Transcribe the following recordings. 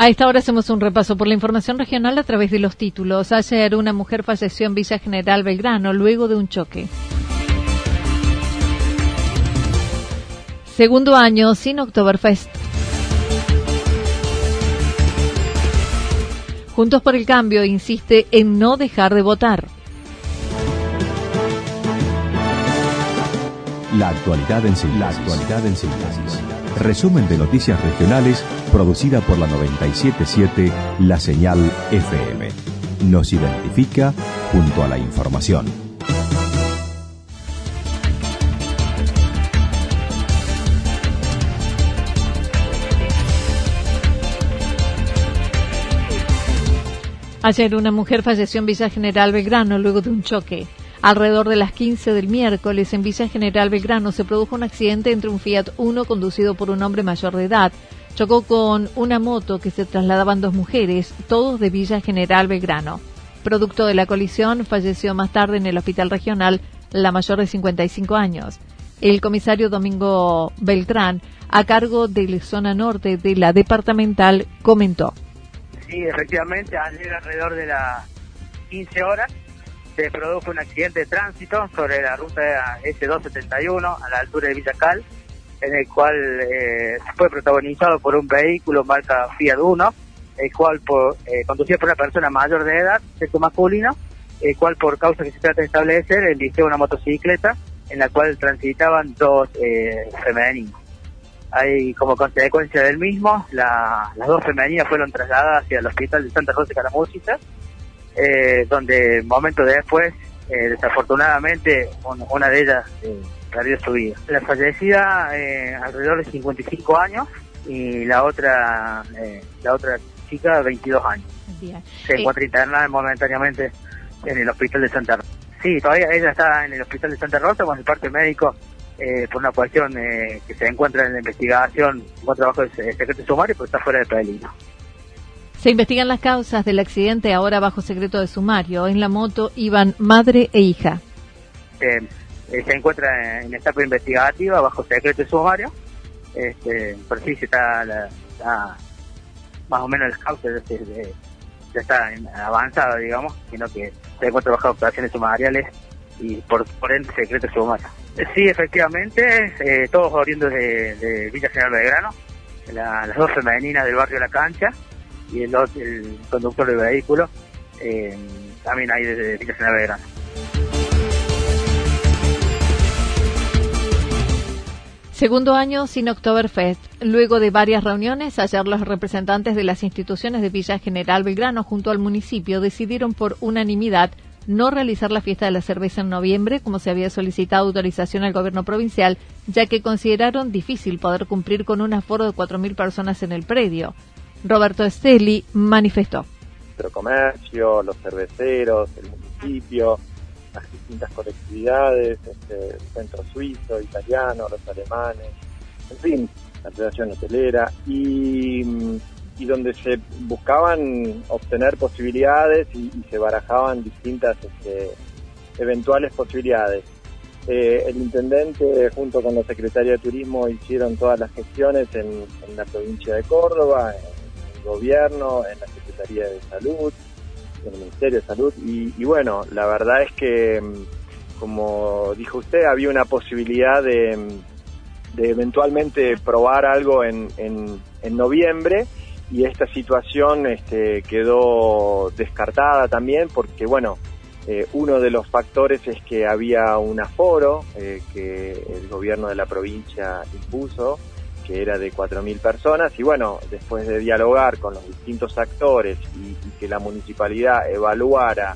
A esta hora hacemos un repaso por la información regional a través de los títulos. Ayer una mujer falleció en Villa General Belgrano luego de un choque. Segundo año sin Oktoberfest. Juntos por el Cambio insiste en no dejar de votar. La actualidad en síntesis. La actualidad en síntesis. Resumen de noticias regionales producida por la 977 La Señal FM. Nos identifica junto a la información. Ayer una mujer falleció en Villa General Belgrano luego de un choque. Alrededor de las 15 del miércoles en Villa General Belgrano se produjo un accidente entre un Fiat Uno conducido por un hombre mayor de edad. Chocó con una moto que se trasladaban dos mujeres, todos de Villa General Belgrano. Producto de la colisión, falleció más tarde en el hospital regional la mayor de 55 años. El comisario Domingo Beltrán, a cargo de la zona norte de la departamental, comentó. Sí, efectivamente, alrededor de las 15 horas se produjo un accidente de tránsito sobre la ruta S271 a la altura de Villacal, en el cual eh, fue protagonizado por un vehículo marca Fiat Uno, el cual por, eh, conducido por una persona mayor de edad, sexo masculino, el cual por causa que se trata de establecer, eligió una motocicleta en la cual transitaban dos eh, femeninos. Ahí, como consecuencia del mismo, las dos femeninas fueron trasladadas hacia el hospital de Santa Rosa de Caramuchita, eh, donde momentos después, eh, desafortunadamente, una de ellas eh, perdió su vida. La fallecida, eh, alrededor de 55 años, y la otra, eh, la otra chica, 22 años. Se encuentra internada momentáneamente en el hospital de Santa Rosa. Sí, todavía ella está en el hospital de Santa Rosa con el parte médico eh, por una cuestión eh, que se encuentra en la investigación, un trabajo de secreto sumario, pero está fuera de peligro. Se investigan las causas del accidente ahora bajo secreto de sumario. En la moto iban madre e hija. Eh, se encuentra en etapa investigativa bajo secreto de sumario. Este, por sí se está, la, más o menos las causas ya está avanzada, digamos, sino que se encuentra bajo operaciones sumariales y por, por ende secreto sumario. Sí, efectivamente, eh, todos oriundos de, de, Villa General Belgrano, la, las dos femeninas del barrio La Cancha y el, conductor del vehículo, eh, también ahí desde Villa General Belgrano. Segundo año sin Oktoberfest. Luego de varias reuniones, ayer los representantes de las instituciones de Villa General Belgrano junto al municipio decidieron por unanimidad no realizar la fiesta de la cerveza en noviembre, como se había solicitado autorización al gobierno provincial, ya que consideraron difícil poder cumplir con un aforo de 4.000 personas en el predio. Roberto Esteli manifestó. El comercio, los cerveceros, el municipio, las distintas colectividades, este, el centro suizo, italiano, los alemanes, en fin, la Federación Hotelera y y donde se buscaban obtener posibilidades y, y se barajaban distintas este, eventuales posibilidades. Eh, el intendente junto con la secretaria de Turismo hicieron todas las gestiones en, la provincia de Córdoba, gobierno, en la Secretaría de Salud, en el Ministerio de Salud. Y, bueno, la verdad es que como dijo usted, había una posibilidad de, de eventualmente probar algo en, en, en noviembre. Y esta situación este, quedó descartada también porque, bueno, eh, uno de los factores es que había un aforo eh, que el gobierno de la provincia impuso, que era de 4.000 personas, y bueno, después de dialogar con los distintos actores y, que la municipalidad evaluara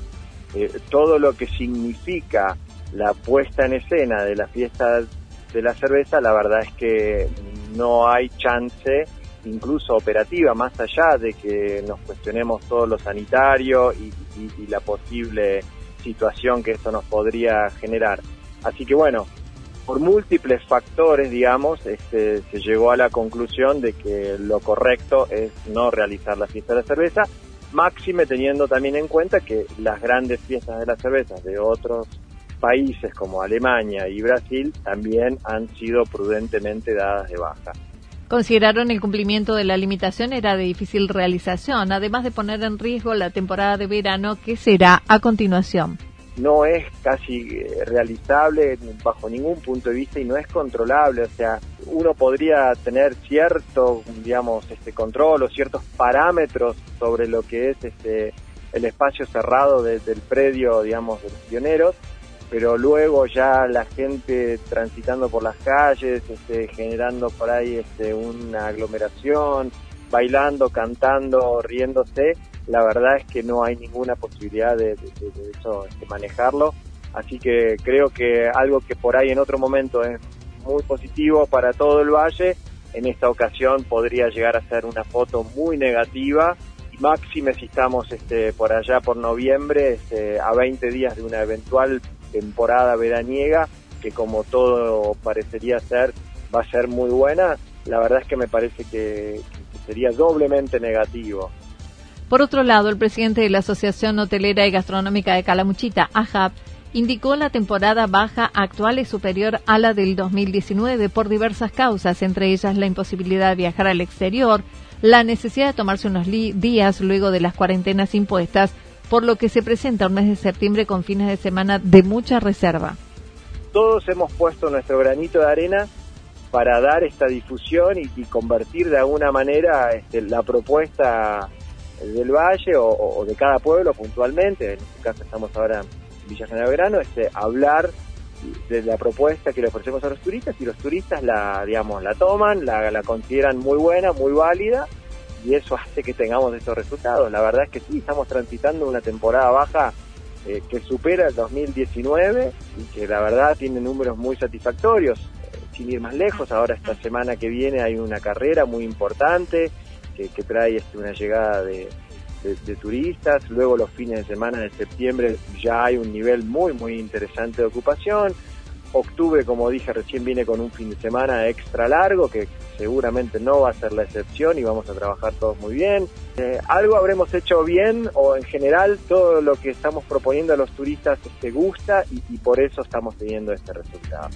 eh, todo lo que significa la puesta en escena de la fiesta de la cerveza, la verdad es que no hay chance incluso operativa, más allá de que nos cuestionemos todo lo sanitario y, la posible situación que esto nos podría generar. Así que bueno, por múltiples factores, digamos, este, se llegó a la conclusión de que lo correcto es no realizar la fiesta de la cerveza, máxime teniendo también en cuenta que las grandes fiestas de la cerveza de otros países como Alemania y Brasil también han sido prudentemente dadas de baja. Consideraron el cumplimiento de la limitación era de difícil realización, además de poner en riesgo la temporada de verano que será a continuación. No es casi eh, realizable bajo ningún punto de vista y no es controlable, o sea, uno podría tener cierto, digamos, este control o ciertos parámetros sobre lo que es este el espacio cerrado del predio, digamos, de los pioneros, pero luego ya la gente transitando por las calles, este, generando por ahí este, una aglomeración, bailando, cantando, riéndose, la verdad es que no hay ninguna posibilidad de, eso, este, manejarlo. Así que creo que algo que por ahí en otro momento es muy positivo para todo el valle, en esta ocasión podría llegar a ser una foto muy negativa y máxime si estamos este, por allá por noviembre, este, a 20 días de una eventual temporada veraniega, que como todo parecería ser, va a ser muy buena, la verdad es que me parece que, sería doblemente negativo. Por otro lado, el presidente de la Asociación Hotelera y Gastronómica de Calamuchita, AJAP, indicó la temporada baja actual es superior a la del 2019 por diversas causas, entre ellas la imposibilidad de viajar al exterior, la necesidad de tomarse unos días luego de las cuarentenas impuestas por lo que se presenta un mes de septiembre con fines de semana de mucha reserva. Todos hemos puesto nuestro granito de arena para dar esta difusión y, convertir de alguna manera este, la propuesta del valle o, de cada pueblo puntualmente, en este caso estamos ahora en Villa General Verano, este, hablar de la propuesta que le ofrecemos a los turistas y los turistas la, digamos, la toman, la, la consideran muy buena, muy válida y eso hace que tengamos estos resultados. La verdad es que sí, estamos transitando una temporada baja eh, que supera el 2019 y que la verdad tiene números muy satisfactorios. Eh, sin ir más lejos, ahora esta semana que viene hay una carrera muy importante que, trae este, una llegada de, turistas. Luego los fines de semana de septiembre ya hay un nivel muy, muy interesante de ocupación. Octubre, como dije recién, viene con un fin de semana extra largo que seguramente no va a ser la excepción y vamos a trabajar todos muy bien. Eh, algo habremos hecho bien o en general todo lo que estamos proponiendo a los turistas te gusta y, y por eso estamos teniendo este resultado.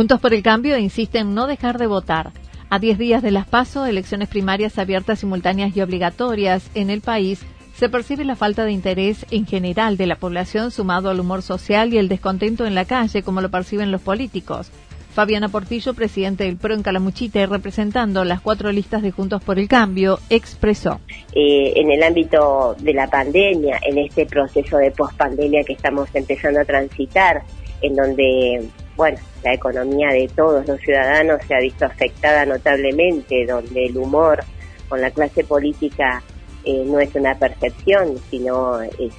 Juntos por el Cambio insiste en no dejar de votar. A 10 días de las PASO, elecciones primarias abiertas, simultáneas y obligatorias en el país, se percibe la falta de interés en general de la población sumado al humor social y el descontento en la calle, como lo perciben los políticos. Fabiana Portillo, presidente del PRO en Calamuchita y representando las cuatro listas de Juntos por el Cambio, expresó. Eh, en el ámbito de la pandemia, en este proceso de pospandemia que estamos empezando a transitar, en donde, bueno, la economía de todos los ciudadanos se ha visto afectada notablemente, donde el humor con la clase política eh, no es una percepción, sino es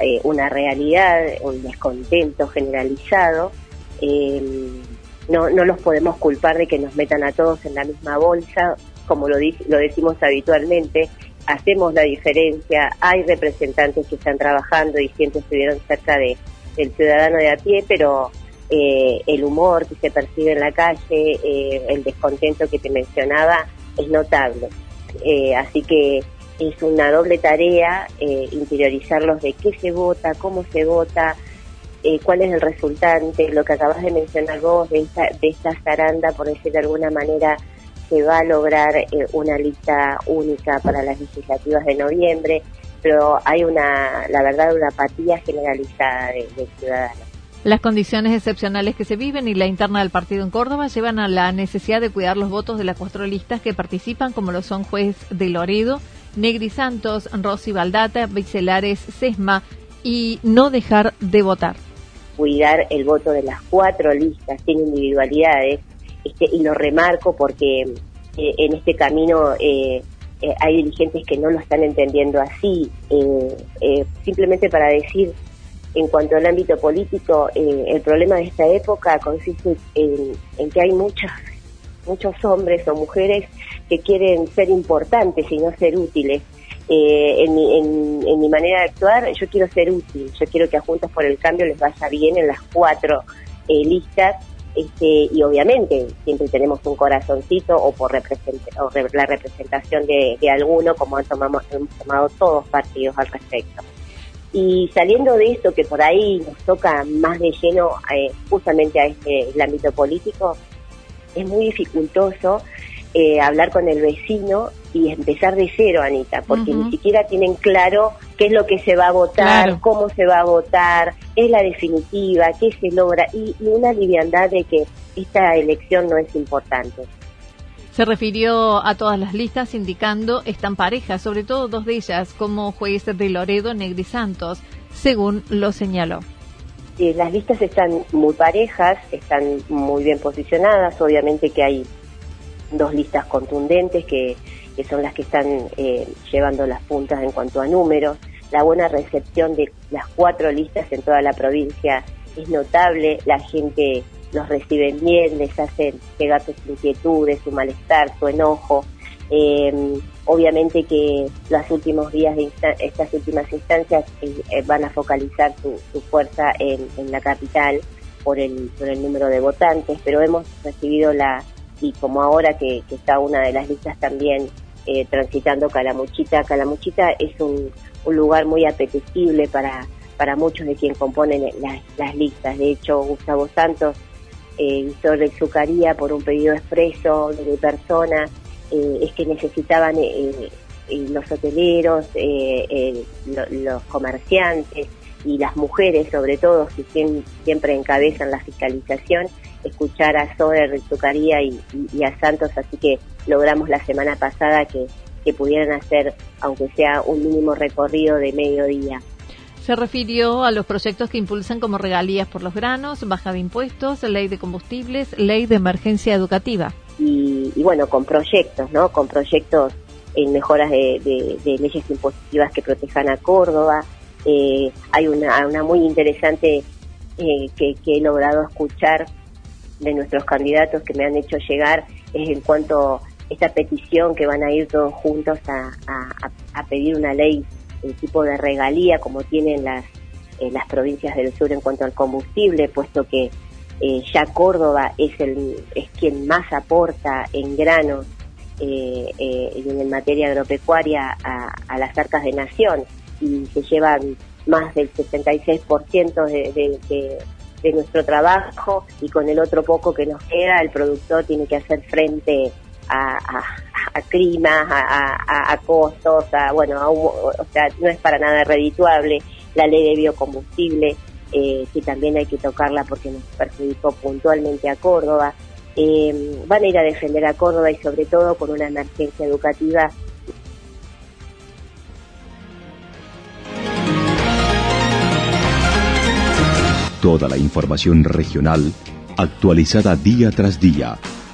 eh, una realidad, un descontento generalizado. Eh, no, no los podemos culpar de que nos metan a todos en la misma bolsa, como lo, lo decimos habitualmente, hacemos la diferencia, hay representantes que están trabajando y siempre estuvieron cerca de, del ciudadano de a pie, pero el humor que se percibe en la calle, el descontento que te mencionaba, es notable. así que es una doble tarea eh, interiorizarlos de qué se vota, cómo se vota, eh, cuál es el resultante, lo que acabas de mencionar vos de esta, zaranda, por decir de alguna manera, se va a lograr eh, una lista única para las legislativas de noviembre. pero hay una, la verdad, una apatía generalizada de, de ciudadanos. Las condiciones excepcionales que se viven y la interna del partido en Córdoba llevan a la necesidad de cuidar los votos de las cuatro listas que participan, como lo son Juez de Loredo, Negri Santos, Rosy Baldata, Bixelares, Sesma, y no dejar de votar. Cuidar el voto de las cuatro listas sin individualidades, este, y lo remarco porque eh, en este camino eh, eh, hay dirigentes que no lo están entendiendo así, simplemente para decir en cuanto al ámbito político, eh, el problema de esta época consiste en, que hay muchos, muchos hombres o mujeres que quieren ser importantes y no ser útiles. Eh, en, mi, en, mi manera de actuar, yo quiero ser útil, yo quiero que a Juntos por el Cambio les vaya bien en las cuatro eh, listas este, y obviamente siempre tenemos un corazoncito o por la representación de, de alguno, como han tomado, hemos tomado todos partidos al respecto. Y saliendo de esto que por ahí nos toca más de lleno eh, justamente a este el ámbito político, es muy dificultoso eh, hablar con el vecino y empezar de cero, Anita, porque ni siquiera tienen claro qué es lo que se va a votar, cómo se va a votar, es la definitiva, qué se logra, y, y una liviandad de que esta elección no es importante. Se refirió a todas las listas indicando están parejas, sobre todo dos de ellas, como juez de Loredo, Negri Santos, según lo señaló. las listas están muy parejas, están muy bien posicionadas, obviamente que hay dos listas contundentes que, son las que están eh, llevando las puntas en cuanto a números. La buena recepción de las cuatro listas en toda la provincia es notable, la gente los reciben bien, les hacen llegar sus inquietudes, su malestar, su enojo. Eh, obviamente que los últimos días de estas últimas instancias eh, eh, van a focalizar su, fuerza en, la capital por el, por el número de votantes, pero hemos recibido la, y como ahora que, está una de las listas también transitando Calamuchita, Calamuchita es un, un lugar muy apetecible para, para muchos de quienes componen las listas. De hecho, Gustavo Santos eh, hizo la Zucaría por un pedido expreso de persona, eh, es que necesitaban eh, eh, los hoteleros, los comerciantes y las mujeres sobre todo, que siempre encabezan la fiscalización, escuchar a Soder, Zucaría y, y, a Santos, así que logramos la semana pasada que, que pudieran hacer, aunque sea un mínimo recorrido de mediodía. Se refirió a los proyectos que impulsan como regalías por los granos, baja de impuestos, ley de combustibles, ley de emergencia educativa. Y, bueno, con proyectos, ¿no? Con proyectos en mejoras de, leyes impositivas que protejan a Córdoba. Eh, hay una, una muy interesante eh, que, he logrado escuchar de nuestros candidatos que me han hecho llegar es en cuanto a esta petición que van a ir todos juntos a pedir una ley el tipo de regalía como tienen las, eh, las provincias del sur en cuanto al combustible, puesto que eh, ya Córdoba es, el, es quien más aporta en granos eh, y en materia agropecuaria a, las arcas de nación y se llevan más del 66% de, de, de, nuestro trabajo y con el otro poco que nos queda el productor tiene que hacer frente a, a climas, a, a, costos, a, bueno, o sea, no es para nada redituable la ley de biocombustible, eh, que también hay que tocarla porque nos perjudicó puntualmente a Córdoba. Eh, van a ir a defender a Córdoba y sobre todo con una emergencia educativa Toda la información regional actualizada día tras día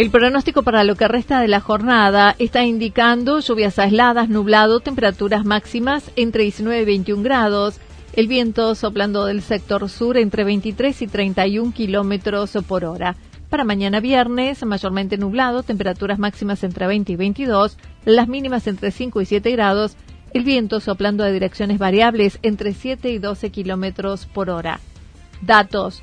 El pronóstico para lo que resta de la jornada está indicando lluvias aisladas, nublado, temperaturas máximas entre 19 y 21 grados, el viento soplando del sector sur entre 23 y 31 kilómetros por hora. Para mañana viernes, mayormente nublado, temperaturas máximas entre 20 y 22, las mínimas entre 5 y 7 grados, el viento soplando a direcciones variables entre 7 y 12 kilómetros por hora. Datos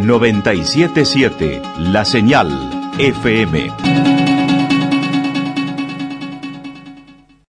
977 La Señal FM.